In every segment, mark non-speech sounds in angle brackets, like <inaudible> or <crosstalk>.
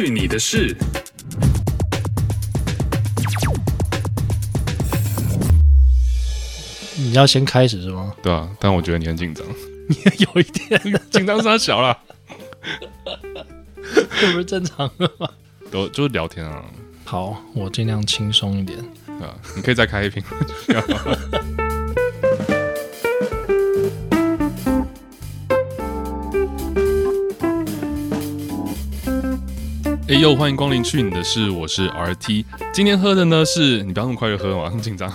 去你的事！你要先开始是吗？对啊，但我觉得你很紧张，<laughs> 你有一点 <laughs> 紧张杀小了，<laughs> 这不是正常的吗？都就是聊天啊。好，我尽量轻松一点。啊，你可以再开一瓶。哎呦，欢迎光临去你的事，我是 RT。今天喝的呢是，你不要那么快就喝嘛，很紧张。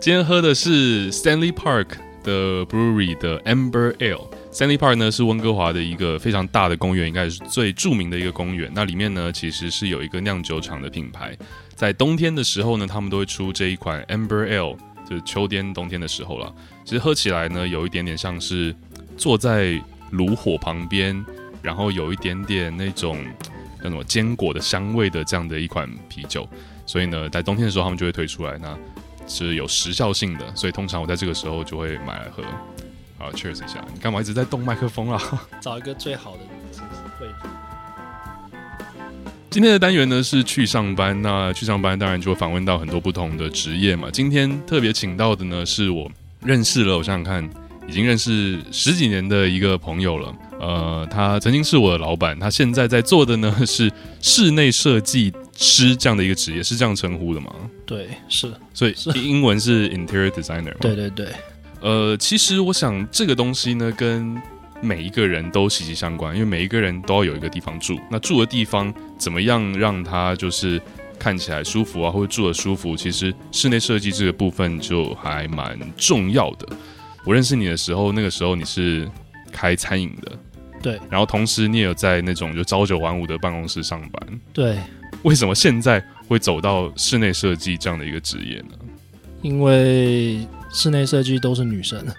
今天喝的是 Stanley Park 的 Brewery 的 Amber Ale。Stanley Park 呢是温哥华的一个非常大的公园，应该是最著名的一个公园。那里面呢其实是有一个酿酒厂的品牌，在冬天的时候呢，他们都会出这一款 Amber Ale，就是秋天、冬天的时候了。其实喝起来呢，有一点点像是坐在炉火旁边，然后有一点点那种。叫什么坚果的香味的这样的一款啤酒，所以呢，在冬天的时候他们就会推出来，那是有时效性的，所以通常我在这个时候就会买来喝。好，cheers 一下，你干嘛一直在动麦克风啊？<laughs> 找一个最好的位置。今天的单元呢是去上班，那去上班当然就会访问到很多不同的职业嘛。今天特别请到的呢是我认识了，我想想看，已经认识十几年的一个朋友了。呃，他曾经是我的老板，他现在在做的呢是室内设计师这样的一个职业，是这样称呼的吗？对，是，所以英文是 interior designer。对对对。呃，其实我想这个东西呢，跟每一个人都息息相关，因为每一个人都要有一个地方住，那住的地方怎么样让他就是看起来舒服啊，或者住的舒服，其实室内设计这个部分就还蛮重要的。我认识你的时候，那个时候你是开餐饮的。对，然后同时你也有在那种就朝九晚五的办公室上班。对，为什么现在会走到室内设计这样的一个职业呢？因为室内设计都是女生。<laughs>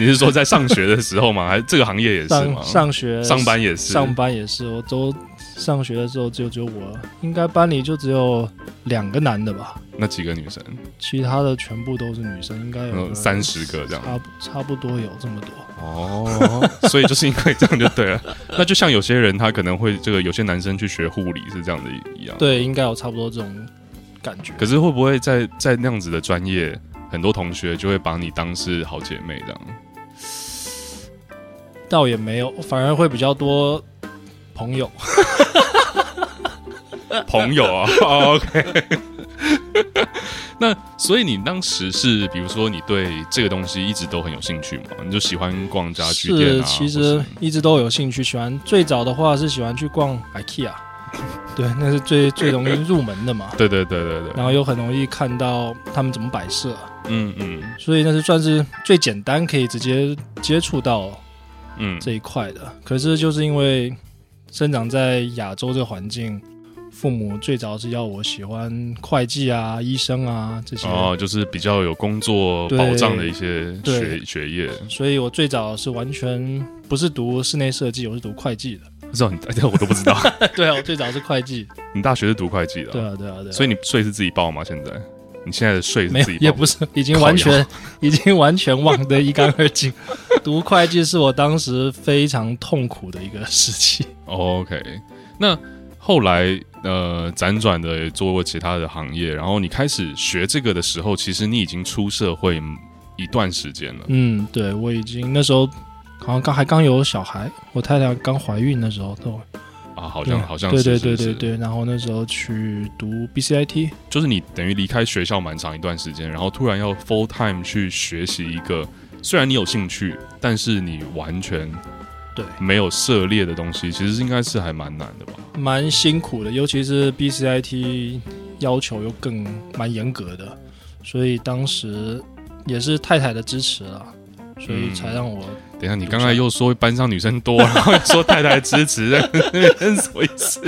你是说在上学的时候吗？还是这个行业也是吗？上，上学、上班也是，上班也是。我都上学的时候就只有我，应该班里就只有两个男的吧。那几个女生？其他的全部都是女生，应该有三十个这样，差差不多有这么多哦。所以就是因为这样就对了。<laughs> 那就像有些人他可能会这个，有些男生去学护理是这样的一样。对，应该有差不多这种感觉。可是会不会在在那样子的专业，很多同学就会把你当是好姐妹这样？倒也没有，反而会比较多朋友。<laughs> 朋友啊，OK。那所以你当时是，比如说你对这个东西一直都很有兴趣嘛？你就喜欢逛家具店啊？其实一直都有兴趣，喜欢最早的话是喜欢去逛 IKEA，<laughs> 对，那是最最容易入门的嘛。<laughs> 对对对对对。然后又很容易看到他们怎么摆设，嗯嗯。所以那是算是最简单可以直接接触到嗯这一块的。嗯、可是就是因为生长在亚洲这个环境。父母最早是要我喜欢会计啊、医生啊这些哦，就是比较有工作保障的一些学学业。所以我最早是完全不是读室内设计，我是读会计的。不知道你，这我都不知道。<laughs> 对啊，我最早是会计。你大学是读会计的？对啊，对啊，对啊。所以你税是自己报吗？现在你现在的税是自己报？也不是，已经完全 <laughs> 已经完全忘得一干二净。读会计是我当时非常痛苦的一个时期。OK，那。后来，呃，辗转的也做过其他的行业，然后你开始学这个的时候，其实你已经出社会一段时间了。嗯，对，我已经那时候好像刚还刚有小孩，我太太刚怀孕的时候都啊，好像好像是对对对对对。然后那时候去读 BCIT，就是你等于离开学校蛮长一段时间，然后突然要 full time 去学习一个，虽然你有兴趣，但是你完全。对，没有涉猎的东西，其实应该是还蛮难的吧？蛮辛苦的，尤其是 BCIT 要求又更蛮严格的，所以当时也是太太的支持了，所以才让我。等一下，你刚才又说班上女生多，然后又说太太支持，什么意思？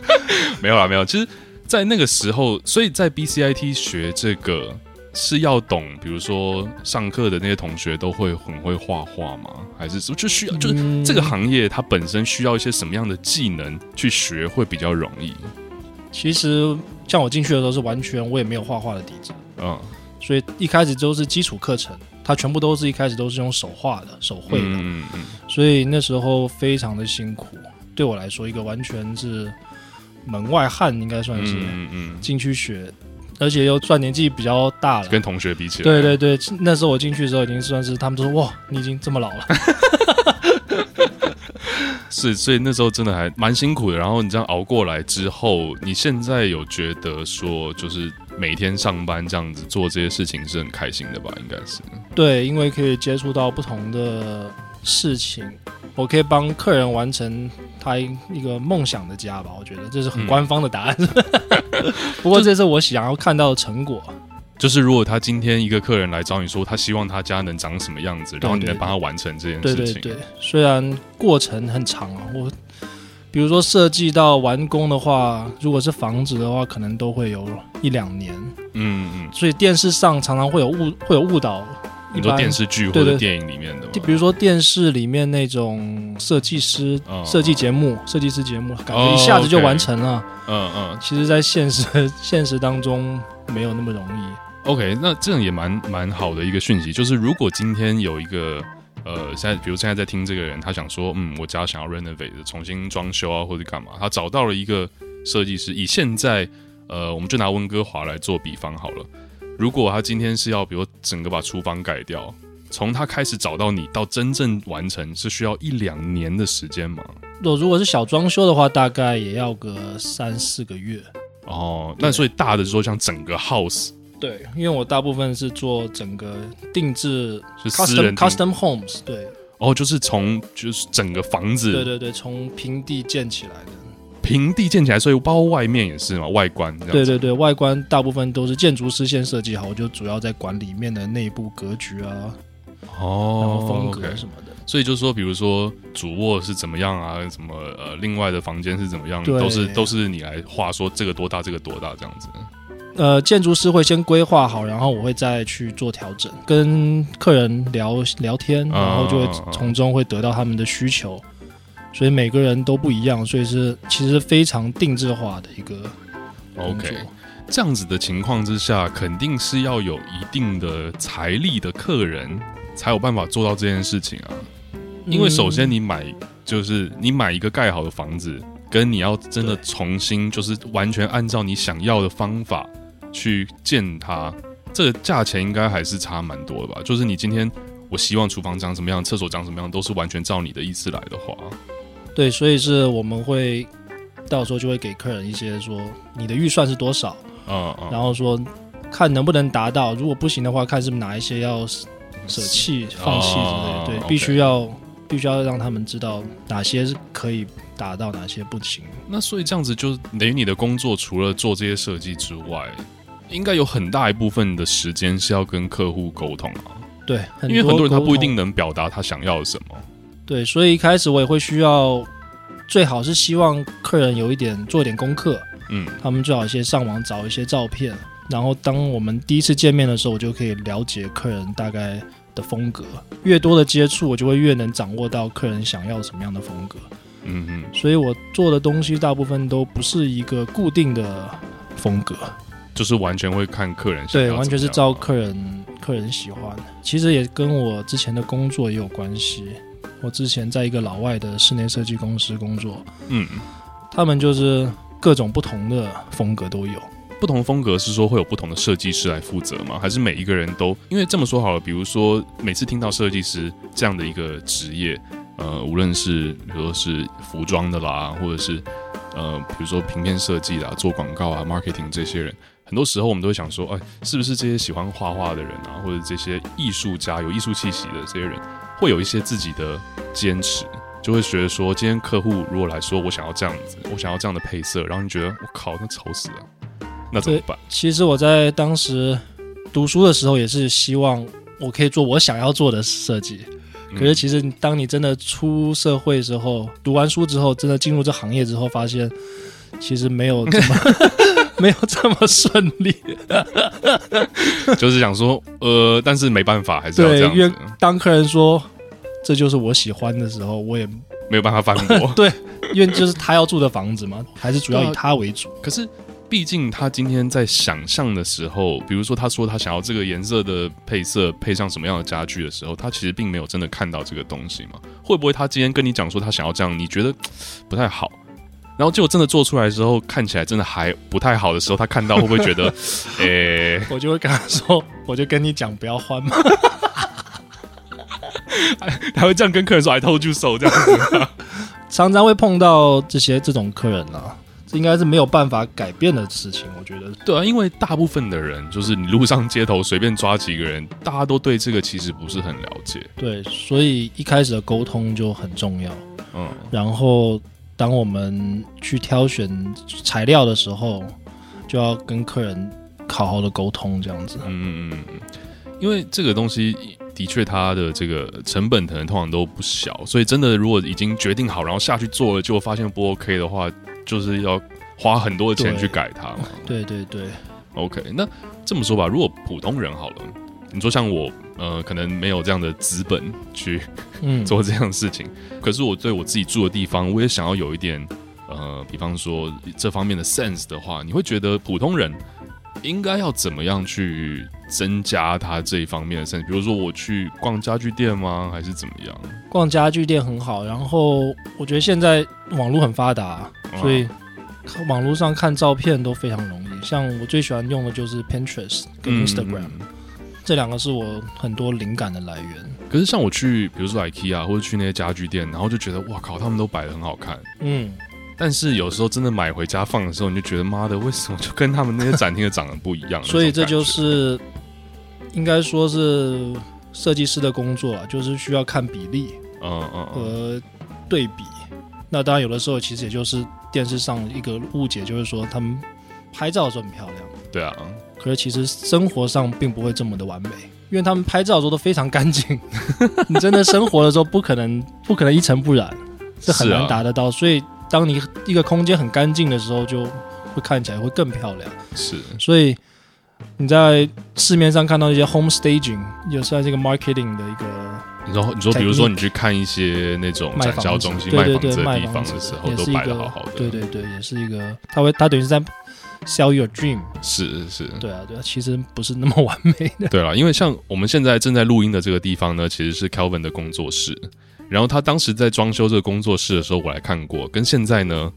<laughs> 没有啦，没有。其实，在那个时候，所以在 BCIT 学这个。是要懂，比如说上课的那些同学都会很会画画吗？还是说就需要？就是这个行业它本身需要一些什么样的技能去学会比较容易？其实像我进去的时候是完全我也没有画画的底子，嗯，所以一开始都是基础课程，它全部都是一开始都是用手画的手绘的，嗯嗯嗯，所以那时候非常的辛苦。对我来说一个完全是门外汉，应该算是嗯嗯，进去学，而且又算年纪比较大了，跟同学比起来，对对对，那时候我进去的时候已经算是他们都说哇，你已经这么老了。<laughs> 是，所以那时候真的还蛮辛苦的。然后你这样熬过来之后，你现在有觉得说，就是每天上班这样子做这些事情是很开心的吧？应该是。对，因为可以接触到不同的事情，我可以帮客人完成他一个梦想的家吧。我觉得这是很官方的答案，嗯、<laughs> 不过这是我想要看到的成果。就是如果他今天一个客人来找你说，他希望他家能长什么样子，然后你能帮他完成这件事情。对对对，虽然过程很长啊，我比如说设计到完工的话，如果是房子的话，可能都会有一两年。嗯嗯。所以电视上常常会有误会有误导，很多电视剧或者电影里面的，就比如说电视里面那种设计师设计节目、设计师节目，感觉一下子就完成了。嗯嗯。其实，在现实 <laughs> 现实当中没有那么容易。OK，那这样也蛮蛮好的一个讯息，就是如果今天有一个呃，现在比如现在在听这个人，他想说，嗯，我家想要 renovate，重新装修啊，或者干嘛，他找到了一个设计师。以现在呃，我们就拿温哥华来做比方好了。如果他今天是要，比如整个把厨房改掉，从他开始找到你到真正完成，是需要一两年的时间吗？若如果是小装修的话，大概也要个三四个月。哦，那所以大的说，像整个 house。对，因为我大部分是做整个定制，是 custom, custom homes。对，哦，就是从就是整个房子，对对对，从平地建起来的。平地建起来，所以包括外面也是嘛，外观。对对对，外观大部分都是建筑师先设计好，我就主要在管里面的内部格局啊，哦，然后风格什么的。Okay. 所以就是说，比如说主卧是怎么样啊，什么呃，另外的房间是怎么样，都是都是你来画，说这个多大，这个多大这样子。呃，建筑师会先规划好，然后我会再去做调整，跟客人聊聊天，然后就会从中会得到他们的需求，所以每个人都不一样，所以是其实非常定制化的一个。OK，这样子的情况之下，肯定是要有一定的财力的客人才有办法做到这件事情啊。因为首先你买就是你买一个盖好的房子，跟你要真的重新就是完全按照你想要的方法。去建它，这个价钱应该还是差蛮多的吧？就是你今天我希望厨房长什么样，厕所长什么样，都是完全照你的意思来的话。对，所以是我们会到时候就会给客人一些说你的预算是多少，嗯嗯，然后说看能不能达到，如果不行的话，看是哪一些要舍弃、放弃之类的。对，必须要必须要让他们知道哪些是可以达到，哪些不行。那所以这样子就等于你的工作除了做这些设计之外。应该有很大一部分的时间是要跟客户沟通啊，对，因为很多人他不一定能表达他想要什么，对，所以一开始我也会需要，最好是希望客人有一点做一点功课，嗯，他们最好先上网找一些照片，然后当我们第一次见面的时候，我就可以了解客人大概的风格，越多的接触，我就会越能掌握到客人想要什么样的风格，嗯嗯，所以我做的东西大部分都不是一个固定的风格。就是完全会看客人喜欢，对，完全是照客人客人喜欢。其实也跟我之前的工作也有关系。我之前在一个老外的室内设计公司工作，嗯，他们就是各种不同的风格都有。不同风格是说会有不同的设计师来负责吗？还是每一个人都？因为这么说好了，比如说每次听到设计师这样的一个职业，呃，无论是比如说是服装的啦，或者是呃，比如说平面设计啦、做广告啊、marketing 这些人。很多时候我们都会想说，哎，是不是这些喜欢画画的人啊，或者这些艺术家有艺术气息的这些人，会有一些自己的坚持，就会觉得说，今天客户如果来说，我想要这样子，我想要这样的配色，然后你觉得我靠，那丑死了，那怎么办？其实我在当时读书的时候，也是希望我可以做我想要做的设计。可是其实当你真的出社会之后，读完书之后，真的进入这行业之后，发现其实没有这么。没有这么顺利，<laughs> 就是想说，呃，但是没办法，还是要这样因为当客人说这就是我喜欢的时候，我也没有办法反驳。<laughs> 对，因为就是他要住的房子嘛，还是主要以他为主。<laughs> 可是毕竟他今天在想象的时候，比如说他说他想要这个颜色的配色配上什么样的家具的时候，他其实并没有真的看到这个东西嘛？会不会他今天跟你讲说他想要这样，你觉得不太好？然后结果真的做出来之后，看起来真的还不太好的时候，他看到会不会觉得，<laughs> 诶、欸，我就会跟他说，我就跟你讲不要换嘛，<laughs> 还会这样跟客人说，I told you so 这样子，<laughs> 常常会碰到这些这种客人啊。这应该是没有办法改变的事情，我觉得。对啊，因为大部分的人，就是你路上街头随便抓几个人，大家都对这个其实不是很了解。对，所以一开始的沟通就很重要。嗯，然后当我们去挑选材料的时候，就要跟客人好好的沟通，这样子。嗯嗯嗯嗯，因为这个东西的确它的这个成本可能通常都不小，所以真的如果已经决定好，然后下去做了，结果发现不 OK 的话。就是要花很多的钱去改它嘛。对对对。OK，那这么说吧，如果普通人好了，你说像我，呃，可能没有这样的资本去 <laughs> 做这样的事情，嗯，可是我对我自己住的地方，我也想要有一点，呃，比方说这方面的 sense 的话，你会觉得普通人应该要怎么样去增加他这一方面的 sense？比如说我去逛家具店吗？还是怎么样？逛家具店很好，然后我觉得现在网络很发达。所以，网络上看照片都非常容易。像我最喜欢用的就是 Pinterest 跟 Instagram，嗯，这两个是我很多灵感的来源。可是像我去，比如说 IKEA 或者去那些家具店，然后就觉得哇靠，他们都摆的很好看。嗯。但是有时候真的买回家放的时候，你就觉得妈的，为什么就跟他们那些展厅的长得不一样？所以这就是应该说是设计师的工作啊，就是需要看比例，嗯嗯，和对比。那当然，有的时候其实也就是电视上一个误解，就是说他们拍照的时候很漂亮。对啊，可是其实生活上并不会这么的完美，因为他们拍照的时候都非常干净。<laughs> 你真的生活的时候，不可能不可能一尘不染，是很难达得到。所以，当你一个空间很干净的时候，就会看起来会更漂亮。是，所以你在市面上看到一些 home staging，也算是一个 marketing 的一个。你说，你说，比如说，你去看一些那种展销中心卖房子的地方的时候，都摆的好好的。对对对，也是一个，他会，他等于是在 sell your dream。是是，对啊对啊，其实不是那么完美的。对啊，因为像我们现在正在录音的这个地方呢，其实是 Kelvin 的工作室。然后他当时在装修这个工作室的时候，我来看过，跟现在呢，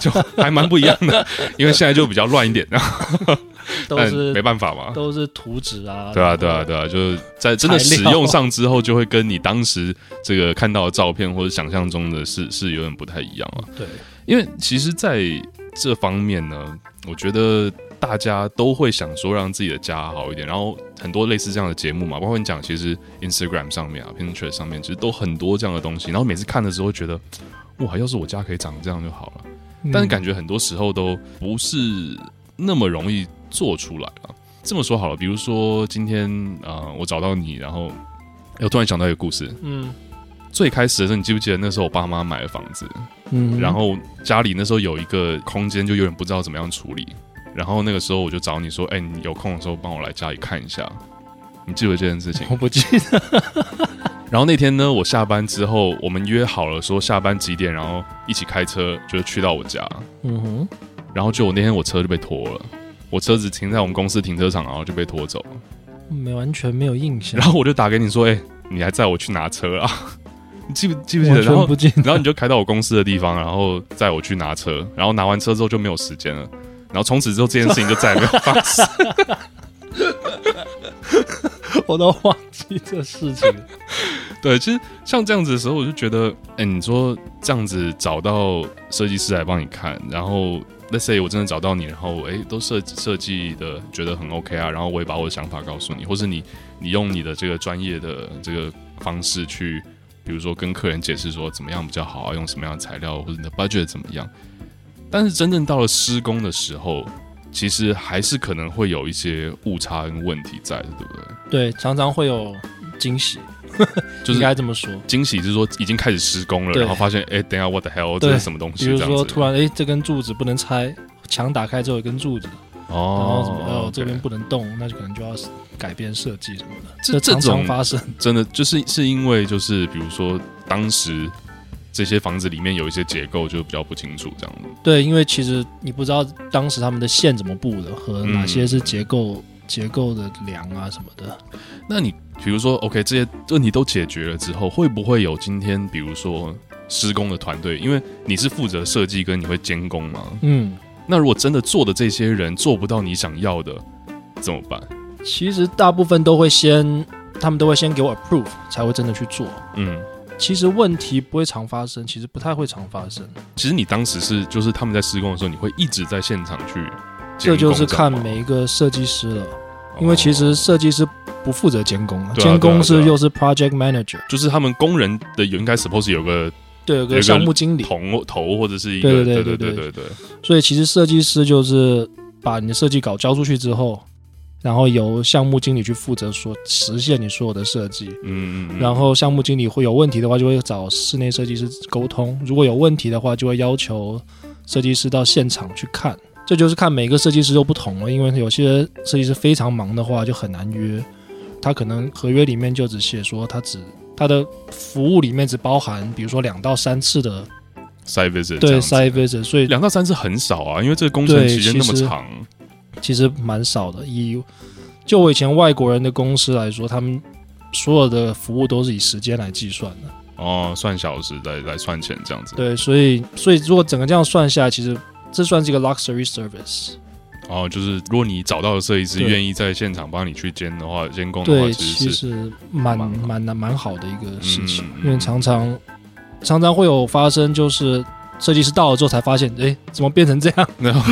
就还蛮不一样的。因为现在就比较乱一点。<laughs> 都是没办法嘛，都是图纸啊。对啊，对啊，对啊，就是在真的使用上之后，就会跟你当时这个看到的照片或者想象中的是是有点不太一样了。对，因为其实在这方面呢，我觉得大家都会想说让自己的家好一点，然后很多类似这样的节目嘛，包括你讲，其实 Instagram 上面啊，Pinterest 上面，其实都很多这样的东西。然后每次看的时候，觉得哇，要是我家可以长这样就好了。但是感觉很多时候都不是那么容易。做出来了。这么说好了，比如说今天啊、呃，我找到你，然后我突然想到一个故事。嗯，最开始的时候，你记不记得那时候我爸妈买了房子，嗯，然后家里那时候有一个空间，就有点不知道怎么样处理。然后那个时候我就找你说：“哎，你有空的时候帮我来家里看一下。”你记得这件事情？我不记得。然后那天呢，我下班之后，我们约好了说下班几点，然后一起开车就是去到我家。嗯哼。然后就我那天我车就被拖了。我车子停在我们公司停车场，然后就被拖走了，没完全没有印象。然后我就打给你说：“哎、欸，你还载我去拿车啊？你 <laughs> 记不记不记得？”然后，然后你就开到我公司的地方，然后载我去拿车。然后拿完车之后就没有时间了。然后从此之后这件事情就再也没有发生。<laughs> 我都忘记这事情。<laughs> 对，其实像这样子的时候，我就觉得，哎、欸，你说这样子找到设计师来帮你看，然后。Let's say 我真的找到你，然后诶都设设计的觉得很 OK 啊，然后我也把我的想法告诉你，或是你你用你的这个专业的这个方式去，比如说跟客人解释说怎么样比较好啊，用什么样的材料，或者你的 budget 怎么样。但是真正到了施工的时候，其实还是可能会有一些误差跟问题在的，对不对？对，常常会有惊喜。就是 <laughs> 应该这么说，惊喜就是说已经开始施工了，然后发现哎、欸，等一下，what the hell，这是什么东西？比如说突然哎、欸，这根柱子不能拆，墙打开之后有根柱子，哦，然后什么哦，这边不能动，那就可能就要改变设计什么的。这这种发生，真的就是是因为就是比如说当时这些房子里面有一些结构就比较不清楚，这样子。对，因为其实你不知道当时他们的线怎么布的，和哪些是结构、嗯、结构的梁啊什么的。那你比如说，OK，这些问题都解决了之后，会不会有今天比如说施工的团队？因为你是负责设计跟你会监工嘛。嗯。那如果真的做的这些人做不到你想要的，怎么办？其实大部分都会先，他们都会先给我 approve，才会真的去做。嗯。其实问题不会常发生，其实不太会常发生。其实你当时是，就是他们在施工的时候，你会一直在现场去。这就是看每一个设计师了，因为其实设计师不负责监工，监工是又是 project manager，就是他们工人的应该 suppose 有个对有个项目经理头头或者是一个对对对对对对。所以其实设计师就是把你的设计稿交出去之后。然后由项目经理去负责说实现你所有的设计，嗯嗯，然后项目经理会有问题的话，就会找室内设计师沟通。如果有问题的话，就会要求设计师到现场去看。这就是看每个设计师都不同了，因为有些设计师非常忙的话就很难约，他可能合约里面就只写说他只他的服务里面只包含比如说两到三次的 site visit，对 site visit，所以两到三次很少啊，因为这个工程时间那么长。其实蛮少的，以就我以前外国人的公司来说，他们所有的服务都是以时间来计算的。哦，算小时来来算钱这样子。对，所以所以如果整个这样算下来，其实这算是一个 luxury service。哦，就是如果你找到的设计师愿意在现场帮你去监的话，监工的话，其实是蛮蛮蛮蛮好的一个事情，嗯、因为常常常常会有发生就是。设计师到了之后才发现，哎，怎么变成这样？然 <laughs> 后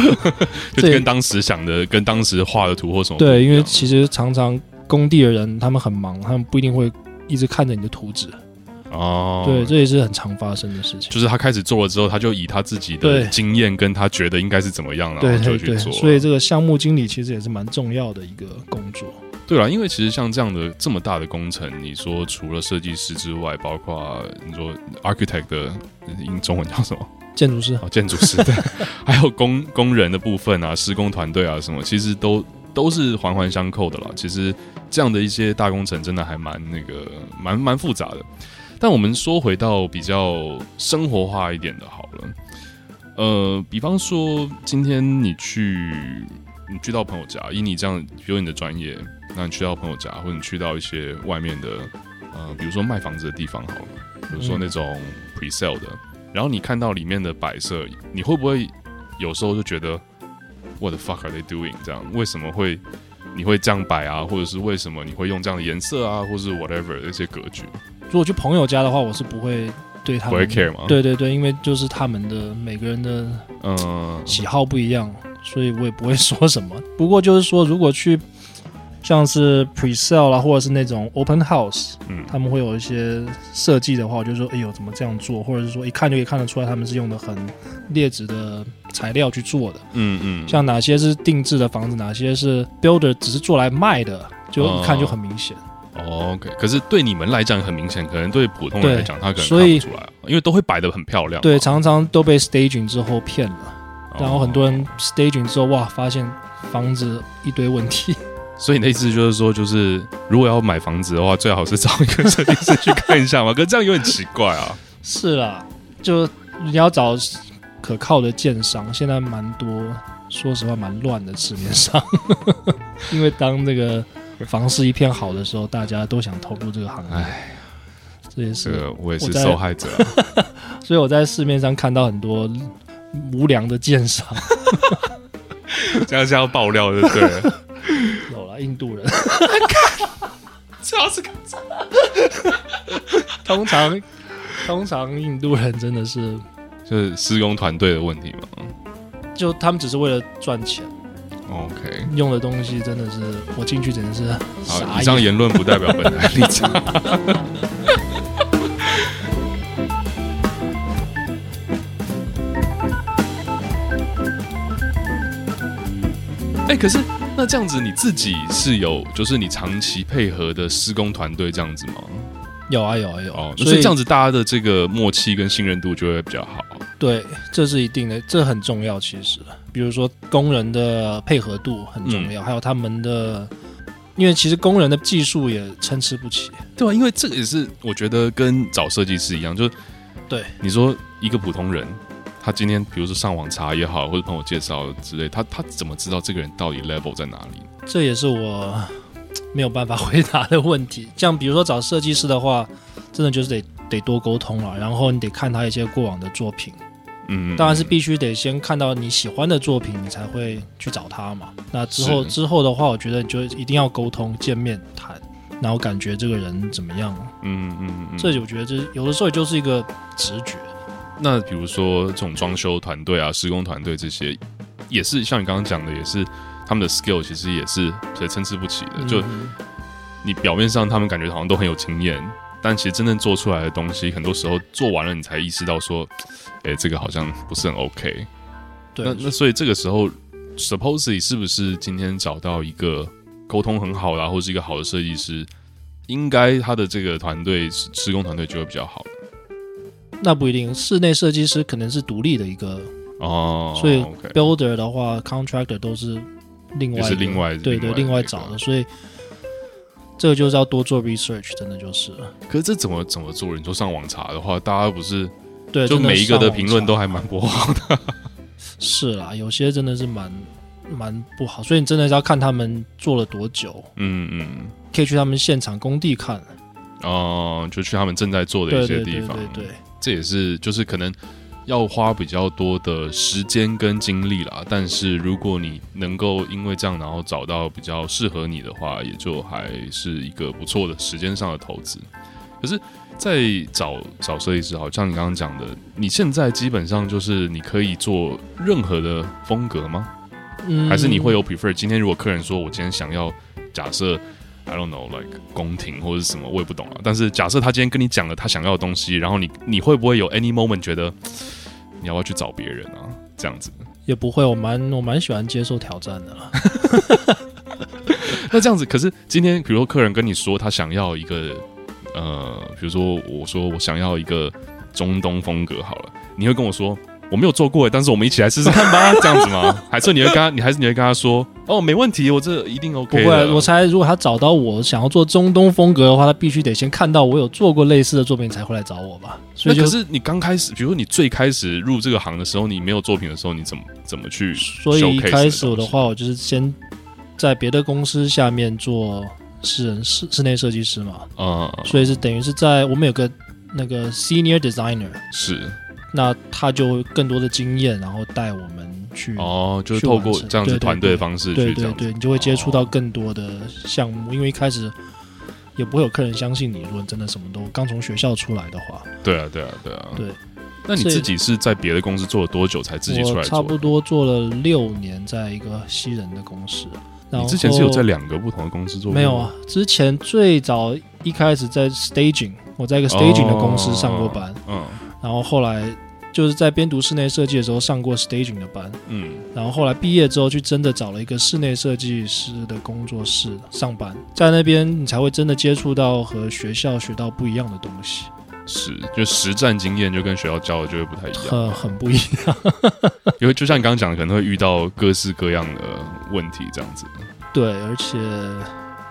就跟当时想的、跟当时画的图或什么对，因为其实常常工地的人他们很忙，他们不一定会一直看着你的图纸。哦，对，这也是很常发生的事情。就是他开始做了之后，他就以他自己的经验跟他觉得应该是怎么样，然后就去做。所以这个项目经理其实也是蛮重要的一个工作。对啊，因为其实像这样的这么大的工程，你说除了设计师之外，包括你说 architect 的英中文叫什么？建筑师哦，建筑师对，<laughs> 还有工工人的部分啊，施工团队啊什么，其实都都是环环相扣的啦。其实这样的一些大工程真的还蛮那个蛮蛮复杂的。但我们说回到比较生活化一点的，好了，呃，比方说今天你去你去到朋友家，以你这样有你的专业。那你去到朋友家，或者你去到一些外面的，呃，比如说卖房子的地方好了，比如说那种 pre-sale 的，然后你看到里面的摆设，你会不会有时候就觉得 What the fuck are they doing？这样为什么会你会这样摆啊？或者是为什么你会用这样的颜色啊？或是 whatever 这些格局？如果去朋友家的话，我是不会对他们不会 care 吗？对对对，因为就是他们的每个人的嗯喜好不一样，嗯、所以我也不会说什么。<laughs> 不过就是说，如果去像是 pre-sale 啦，或者是那种 open house，嗯，他们会有一些设计的话，我就说，哎呦，怎么这样做？或者是说，一看就可以看得出来，他们是用的很劣质的材料去做的，嗯嗯。像哪些是定制的房子，哪些是 builder 只是做来卖的，就一看就很明显。哦，OK，可是对你们来讲很明显，可能对普通人来讲，他可能看不出来，因为都会摆的很漂亮。对，常常都被 staging 之后骗了，然后很多人 staging 之后，哇，发现房子一堆问题。<laughs> 所以你的意思就是说，就是如果要买房子的话，最好是找一个设计师去看一下嘛？可是这样有点奇怪啊。是啦，就你要找可靠的建商，现在蛮多，说实话蛮乱的市面上。<laughs> 因为当这个房市一片好的时候，大家都想投入这个行业。唉，这也是，这个我也是受害者啊。<laughs> 所以我在市面上看到很多无良的建商。<laughs> 这样是要爆料的，<laughs> 对。有了印度人，最好是看通常，通常印度人真的是就是施工团队的问题嘛？就他们只是为了赚钱。OK，用的东西真的是我进去简直是好。以上言论不代表本台立场。<laughs> 哎、欸，可是。那这样子你自己是有，就是你长期配合的施工团队这样子吗？有啊有啊有哦，所以这样子大家的这个默契跟信任度就会比较好。对，这是一定的，这很重要。其实，比如说工人的配合度很重要，嗯、还有他们的，因为其实工人的技术也参差不齐。对啊，因为这个也是我觉得跟找设计师一样，就是对，你说一个普通人，他今天比如说上网查也好，或者朋友介绍之类，他他怎么知道这个人到底 level 在哪里？这也是我没有办法回答的问题。像比如说找设计师的话，真的就是得得多沟通了，然后你得看他一些过往的作品。嗯，当然是必须得先看到你喜欢的作品，你才会去找他嘛。那之后之后的话，我觉得你就一定要沟通、见面谈，然后感觉这个人怎么样。嗯嗯嗯，这我觉得这有的时候也就是一个直觉。那比如说这种装修团队啊、施工团队这些，也是像你刚刚讲的，也是他们的 skill 其实也是所以参差不齐的。就你表面上他们感觉好像都很有经验。但其实真正做出来的东西，很多时候做完了，你才意识到说，哎，这个好像不是很 OK。对，那那所以这个时候，supposedly 是不是今天找到一个沟通很好的，或是一个好的设计师，应该他的这个团队施工团队就会比较好。那不一定，室内设计师可能是独立的一个哦，所以 builder 的话，contractor 都是另外是另外对对另外找的，所以。这个就是要多做 research，真的就是。可是这怎么怎么做？你说上网查的话，大家不是对，就每一个的评论都还蛮不好的。<laughs> 是啦，有些真的是蛮蛮不好，所以你真的是要看他们做了多久。嗯嗯，可以去他们现场工地看。哦，就去他们正在做的一些地方。对对对，这也是就是可能。要花比较多的时间跟精力啦，但是如果你能够因为这样，然后找到比较适合你的话，也就还是一个不错的时间上的投资。可是，在找找设计师，好像你刚刚讲的，你现在基本上就是你可以做任何的风格吗？嗯，还是你会有 prefer？今天如果客人说我今天想要假设。I don't know, like 宫廷或者什么，我也不懂啊。但是假设他今天跟你讲了他想要的东西，然后你你会不会有 any moment 觉得你要不要去找别人啊？这样子也不会，我蛮我蛮喜欢接受挑战的啦。<laughs> 那这样子，可是今天比如说客人跟你说他想要一个呃，比如说我说我想要一个中东风格好了，你会跟我说？我没有做过，但是我们一起来试试看吧，<laughs> 这样子吗？还是你会跟他，你还是你会跟他说，哦，没问题，我这一定 OK。不会，我猜如果他找到我想要做中东风格的话，他必须得先看到我有做过类似的作品才会来找我吧。所以可是你刚开始，比如说你最开始入这个行的时候，你没有作品的时候，你怎么怎么去？所以一开始的话，我就是先在别的公司下面做私人室室内设计师嘛。嗯，所以是等于是在我们有个那个 senior designer 是。那他就更多的经验，然后带我们去哦，就是透过这样子团队的方式去，对对对，你就会接触到更多的项目，因为一开始也不会有客人相信你，如果真的什么都刚从学校出来的话，对啊对啊对啊，对。那你自己是在别的公司做了多久才自己出来做？差不多做了六年，在一个西人的公司。你之前是有在两个不同的公司做过？没有啊，之前最早一开始在 staging，我在一个 staging 的公司上过班，嗯。然后后来就是在边读室内设计的时候上过 staging 的班，嗯，然后后来毕业之后去真的找了一个室内设计师的工作室上班，在那边你才会真的接触到和学校学到不一样的东西，是就实战经验就跟学校教的就会不太一样，很很不一样，因为 <laughs> 就像你刚刚讲的，可能会遇到各式各样的问题这样子，对，而且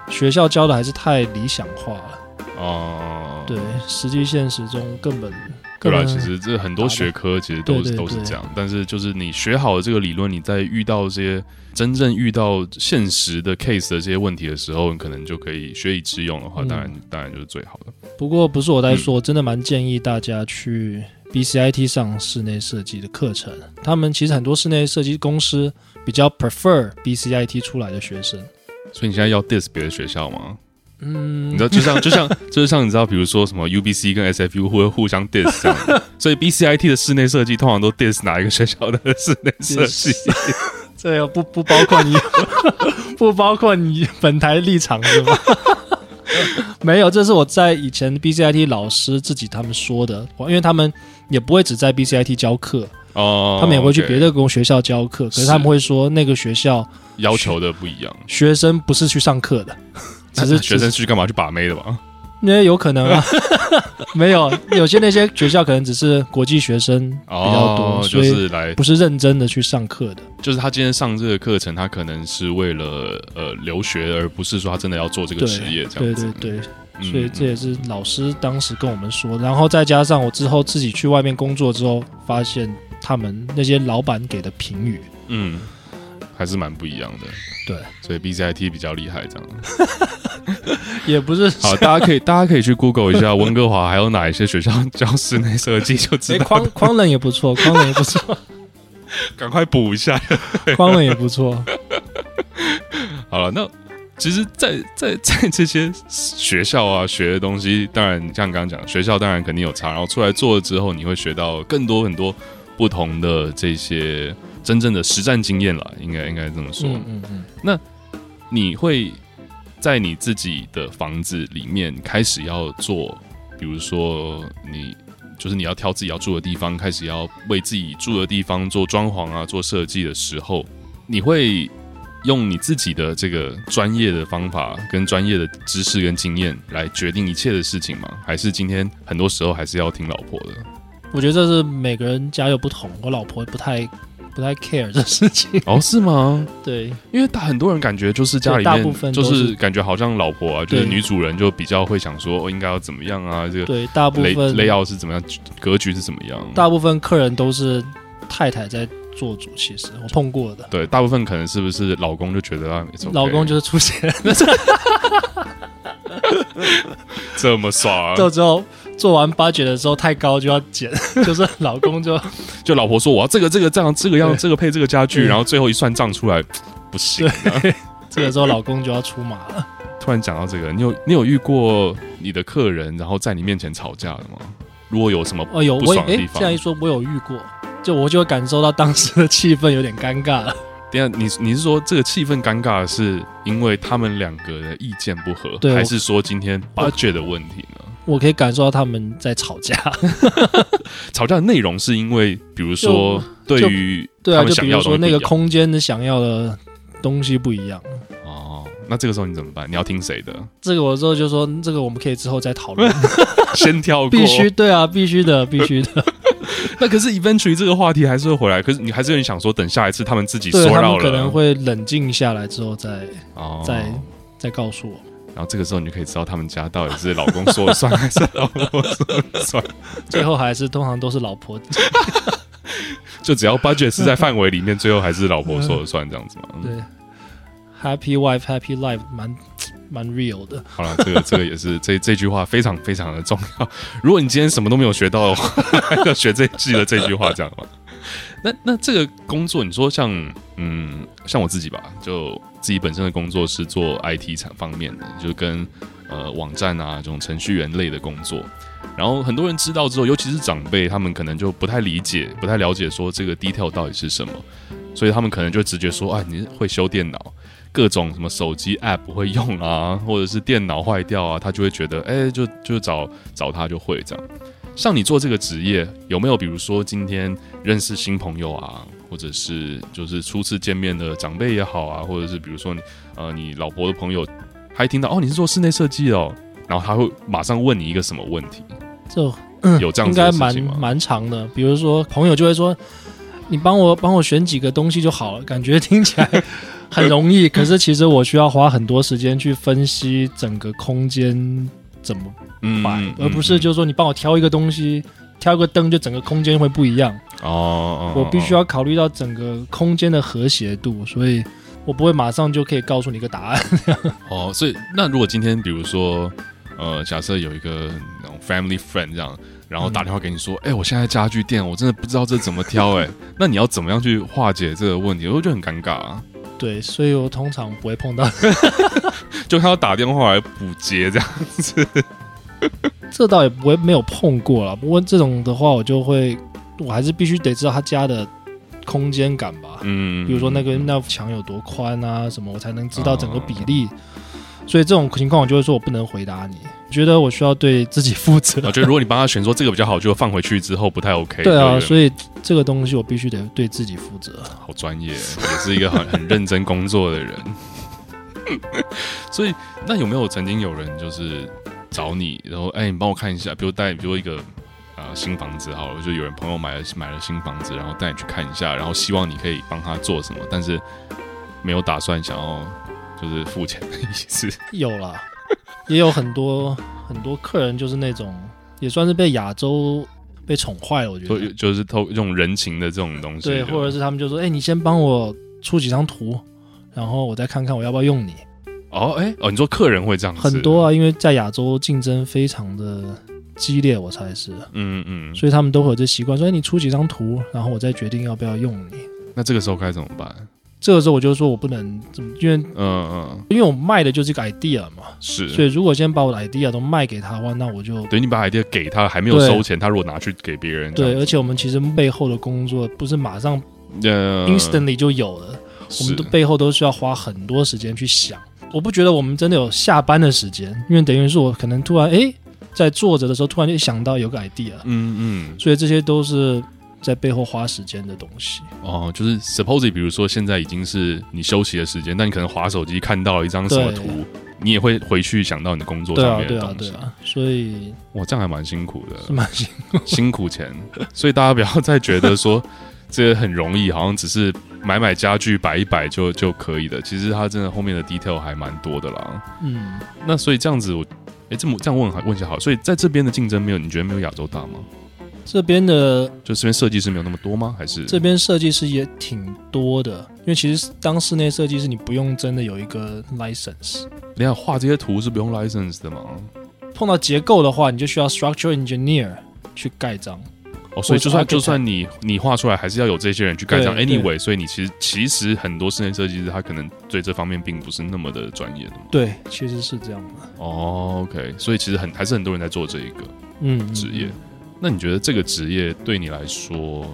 学校教的还是太理想化了，哦，对，实际现实中根本。对吧？其实这很多学科其实都是都是这样，但是就是你学好了这个理论，你在遇到这些真正遇到现实的 case 的这些问题的时候，你可能就可以学以致用的话，当然当然就是最好的。不过不是我在说，真的蛮建议大家去 BCIT 上室内设计的课程。他们其实很多室内设计公司比较 prefer BCIT 出来的学生。所以你现在要 diss 别的学校吗？嗯，你知道，就像就像 <laughs> 就是像你知道，比如说什么 UBC 跟 SFU 会互相 diss 这样，所以 BCIT 的室内设计通常都 diss 哪一个学校的室内设计？这个不不包括你，<laughs> 不包括你本台立场是吗？<laughs> 没有，这是我在以前 BCIT 老师自己他们说的，因为他们也不会只在 BCIT 教课哦，他们也会去别的公学校教课，可是他们会说那个学校要求的不一样，学生不是去上课的。只是学生去干嘛？去把妹的吧？那有可能啊，<laughs> 没有，有些那些学校可能只是国际学生比较多，哦、就是来不是认真的去上课的。就是他今天上这个课程，他可能是为了呃留学，而不是说他真的要做这个职业这样子。对对对，所以这也是老师当时跟我们说。然后再加上我之后自己去外面工作之后，发现他们那些老板给的评语，嗯，还是蛮不一样的。对，所以 BCIT 比较厉害，这样 <laughs> 也不是好。大家可以大家可以去 Google 一下 <laughs> 温哥华还有哪一些学校教室内设计，就知道。匡匡仁也不错，匡仁也不错，<laughs> 赶快补一下。匡仁也不错。好了，那其实在，在在在这些学校啊学的东西，当然像刚刚讲，学校当然肯定有差，然后出来做了之后，你会学到更多很多不同的这些真正的实战经验了，应该应该这么说。嗯嗯嗯。那你会在你自己的房子里面开始要做，比如说你就是你要挑自己要住的地方，开始要为自己住的地方做装潢啊，做设计的时候，你会。用你自己的这个专业的方法、跟专业的知识跟经验来决定一切的事情吗？还是今天很多时候还是要听老婆的？我觉得这是每个人家有不同，我老婆不太不太 care 这事情。哦，是吗？<laughs> 对，因为大很多人感觉就是家里面大部分就是感觉好像老婆啊，就是女主人就比较会想说，哦应该要怎么样啊？这个对，大部分 layout 是怎么样，格局是怎么样？大部分客人都是太太在。做主其实我碰过的，对，大部分可能是不是老公就觉得啊，okay、老公就是出钱，<laughs> 这么爽。到之后做完 budget 的时候太高就要减，<laughs> 就是老公就 <laughs> 就老婆说我要这个这个这样这个样这个配这个家具，然后最后一算账出来不行，<laughs> 这个时候老公就要出马了。突然讲到这个，你有你有遇过你的客人然后在你面前吵架的吗？如果有什么哦有不爽的地方，这样一说我有遇过。就我就会感受到当时的气氛有点尴尬了。等下，你你是说这个气氛尴尬是因为他们两个的意见不合，还是说今天 budget 的问题呢？我可以感受到他们在吵架。<laughs> 吵架的内容是因为，比如说对于对啊，就比如说那个空间的想要的东西不一样。哦，那这个时候你怎么办？你要听谁的？这个我之后就说，这个我们可以之后再讨论。<laughs> 先跳过，必须对啊，必须的，必须的。<laughs> 那可是 eventually 这个话题还是会回来，可是你还是很想说，等下一次他们自己说到了，可能会冷静下来之后再哦，再再告诉我。然后这个时候你就可以知道他们家到底是老公说了算 <laughs> 还是老婆说了算。最后还是通常都是老婆，<laughs> 就只要 budget 是在范围里面，最后还是老婆说了算这样子嘛。对，Happy wife, happy life，蛮。蛮 real 的。好了，这个这个也是这这句话非常非常的重要。如果你今天什么都没有学到的话，<laughs> 要学这记得这句话这样吗？那那这个工作，你说像嗯像我自己吧，就自己本身的工作是做 IT 产方面的，就跟呃网站啊这种程序员类的工作。然后很多人知道之后，尤其是长辈，他们可能就不太理解、不太了解说这个 detail 到底是什么，所以他们可能就直接说啊，你会修电脑。各种什么手机 app 不会用啊，或者是电脑坏掉啊，他就会觉得，哎、就就找找他就会这样。像你做这个职业，有没有比如说今天认识新朋友啊，或者是就是初次见面的长辈也好啊，或者是比如说你呃你老婆的朋友，他一听到哦你是做室内设计哦，然后他会马上问你一个什么问题？就、嗯、有这样？应该蛮蛮长的，比如说朋友就会说，你帮我帮我选几个东西就好了，感觉听起来。很容易，<laughs> 可是其实我需要花很多时间去分析整个空间怎么摆，嗯、而不是就是说你帮我挑一个东西，挑个灯就整个空间会不一样。哦，我必须要考虑到整个空间的和谐度，所以我不会马上就可以告诉你一个答案。<laughs> 哦，所以那如果今天比如说，呃，假设有一个那种 family friend 这样，然后打电话给你说，哎、嗯欸，我现在家具店，我真的不知道这怎么挑、欸，哎，<laughs> 那你要怎么样去化解这个问题？我觉得很尴尬啊。对，所以我通常不会碰到，就他要打电话来补接这样子。这倒也不会没有碰过了，不过这种的话，我就会，我还是必须得知道他家的空间感吧。嗯，比如说那个那墙有多宽啊，什么，我才能知道整个比例。哦所以这种情况，我就会说我不能回答你。觉得我需要对自己负责。我觉得如果你帮他选说这个比较好，就放回去之后不太 OK。对啊，所以这个东西我必须得对自己负责。好专业，也是一个很很认真工作的人。<laughs> 所以那有没有曾经有人就是找你，然后哎，你帮我看一下，比如带，比如一个啊、呃、新房子好了，就有人朋友买了买了新房子，然后带你去看一下，然后希望你可以帮他做什么，但是没有打算想要。就是付钱的意思，有啦，也有很多很多客人就是那种也算是被亚洲被宠坏了，我觉得就是透这种人情的这种东西，对，或者是他们就说，哎、欸，你先帮我出几张图，然后我再看看我要不要用你。哦，哎，哦，你说客人会这样子？很多啊，因为在亚洲竞争非常的激烈，我猜是，嗯嗯，所以他们都会有这习惯，说，哎，你出几张图，然后我再决定要不要用你。那这个时候该怎么办？这个时候我就说我不能怎么，因为嗯嗯，因为我卖的就是一个 idea 嘛，是，所以如果先把我的 idea 都卖给他的话，那我就等于你把 idea 给他，还没有收钱，他如果拿去给别人，对，而且我们其实背后的工作不是马上 instantly 就有了，我们的背后都需要花很多时间去想。我不觉得我们真的有下班的时间，因为等于是我可能突然哎，在坐着的时候突然就想到有个 idea，嗯嗯，所以这些都是。在背后花时间的东西哦，就是 suppose 比如说现在已经是你休息的时间，但你可能划手机看到了一张什么图，你也会回去想到你的工作上面的东西。对啊，对啊，对啊，所以哇，这样还蛮辛苦的，是蛮辛苦，辛苦钱。所以大家不要再觉得说这个很容易，好像只是买买家具摆一摆就就可以的。其实它真的后面的 detail 还蛮多的啦。嗯，那所以这样子我，哎，这么这样问还问一下好，所以在这边的竞争没有，你觉得没有亚洲大吗？这边的就这边设计师没有那么多吗？还是这边设计师也挺多的？因为其实当室内设计师，你不用真的有一个 license。你看画这些图是不用 license 的吗？碰到结构的话，你就需要 structural engineer 去盖章。哦，所以就算就算你你画出来，还是要有这些人去盖章。Anyway，所以你其实其实很多室内设计师他可能对这方面并不是那么的专业的嘛。对，其实是这样的。哦，OK，所以其实很还是很多人在做这一个嗯职业。那你觉得这个职业对你来说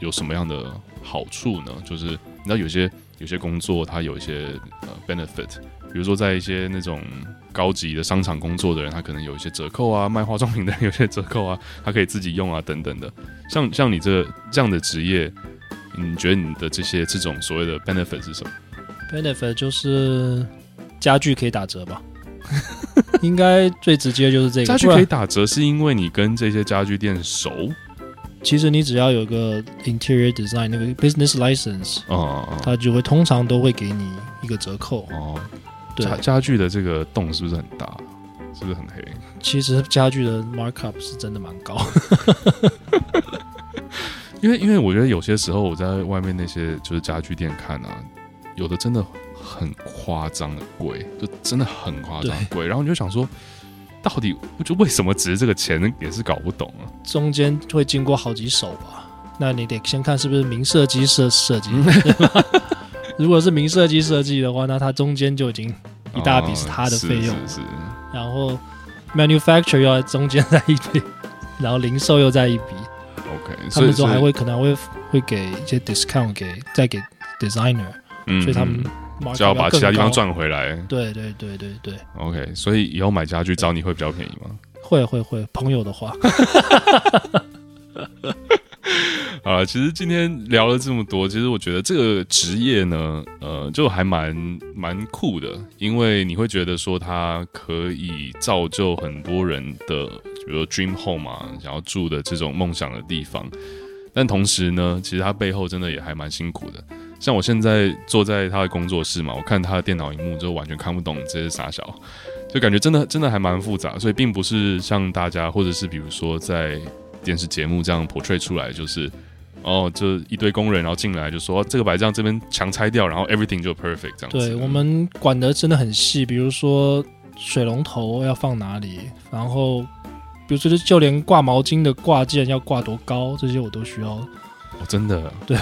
有什么样的好处呢？就是你知道有些有些工作它有一些呃 benefit，比如说在一些那种高级的商场工作的人，他可能有一些折扣啊，卖化妆品的人有些折扣啊，他可以自己用啊等等的。像像你这这样的职业，你觉得你的这些这种所谓的 benefit 是什么？benefit 就是家具可以打折吧。<laughs> 应该最直接就是这个家具可以打折，是因为你跟这些家具店熟。其实你只要有个 interior design 那个 business license，哦，他就会通常都会给你一个折扣。哦，对，家家具的这个洞是不是很大？是不是很黑？其实家具的 markup 是真的蛮高。<laughs> 因为因为我觉得有些时候我在外面那些就是家具店看啊，有的真的。很夸张的贵，就真的很夸张贵，然后你就想说，到底就为什么值这个钱，也是搞不懂啊。中间会经过好几手吧？那你得先看是不是名设计设设计。<laughs> 如果是名设计设计的话，那它中间就已经一大笔是他的费用，哦、是，是，是。然后 manufacturer 又在中间再一笔，然后零售又在一笔。OK，他们说还会可能会会给一些 discount 给再给 designer，嗯，所以他们。就要把其他地方赚回来。对对对对对。OK，所以以后买家具找你会比较便宜吗？会会会，朋友的话。<laughs> 啊，其实今天聊了这么多，其实我觉得这个职业呢，呃，就还蛮蛮酷的，因为你会觉得说它可以造就很多人的，比如说 dream home 啊，想要住的这种梦想的地方。但同时呢，其实它背后真的也还蛮辛苦的。像我现在坐在他的工作室嘛，我看他的电脑荧幕就完全看不懂这些傻小，就感觉真的真的还蛮复杂，所以并不是像大家或者是比如说在电视节目这样 portray 出来，就是哦，就一堆工人然后进来就说、哦、这个白这样这边墙拆掉，然后 everything 就 perfect 这样子。对，我们管的真的很细，比如说水龙头要放哪里，然后比如说就连挂毛巾的挂件要挂多高，这些我都需要。哦，真的，对。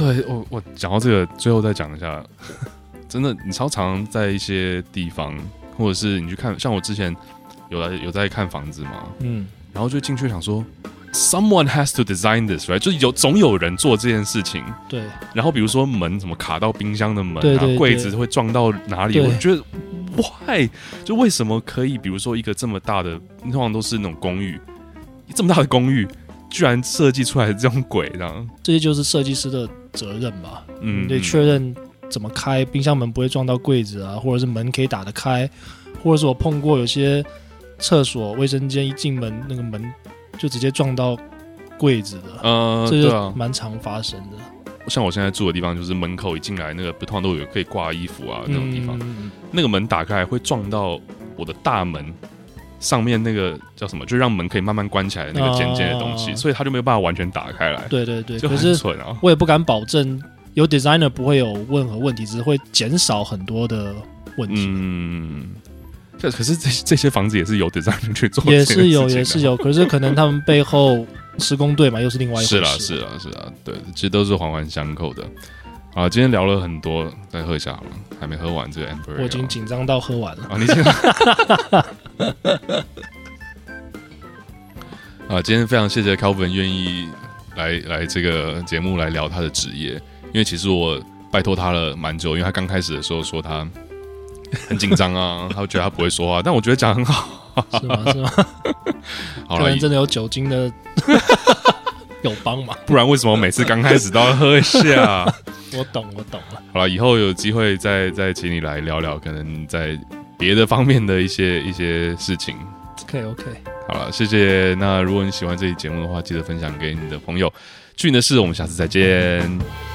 对我，我讲到这个，最后再讲一下。真的，你超常在一些地方，或者是你去看，像我之前有来有在看房子嘛，嗯，然后就进去想说，someone has to design this，right？就是有总有人做这件事情，对。然后比如说门怎么卡到冰箱的门啊，柜子会撞到哪里？我觉得，why？就为什么可以？比如说一个这么大的，通常都是那种公寓，这么大的公寓。居然设计出来这种鬼，这样。这些就是设计师的责任吧？嗯，得确认怎么开冰箱门不会撞到柜子啊，或者是门可以打得开，或者是我碰过有些厕所卫生间一进门那个门就直接撞到柜子的，嗯，这就蛮常发生的。像我现在住的地方，就是门口一进来那个不通常都有可以挂衣服啊那种地方，嗯、那个门打开会撞到我的大门上面那个叫什么，就让门可以慢慢关起来的那个尖尖的东西，所以它就没有办法完全打开来。对对对，就很蠢啊！我也不敢保证有 designer 不会有任何问题，只是会减少很多的问题。嗯，这可是这这些房子也是有 designer 去做，也是有也是有，可是可能他们背后施工队嘛，又是另外一回事。是啦是啦是啦，对，其实都是环环相扣的。啊，今天聊了很多，再喝一下好了，还没喝完这个 Amber。我已经紧张到喝完了。啊，你先。<laughs> 啊，今天非常谢谢 Calvin 愿意来来这个节目来聊他的职业，因为其实我拜托他了蛮久，因为他刚开始的时候说他很紧张啊，<laughs> 他会觉得他不会说话，但我觉得讲得很好，是吗？是吗？<laughs> 好了真的有酒精的有帮忙，不然为什么每次刚开始都要喝一下？我懂，我懂了。好了，以后有机会再再请你来聊聊，可能在别的方面的一些一些事情。OK，OK。好了，谢谢。那如果你喜欢这期节目的话，记得分享给你的朋友。剧的事，我们下次再见。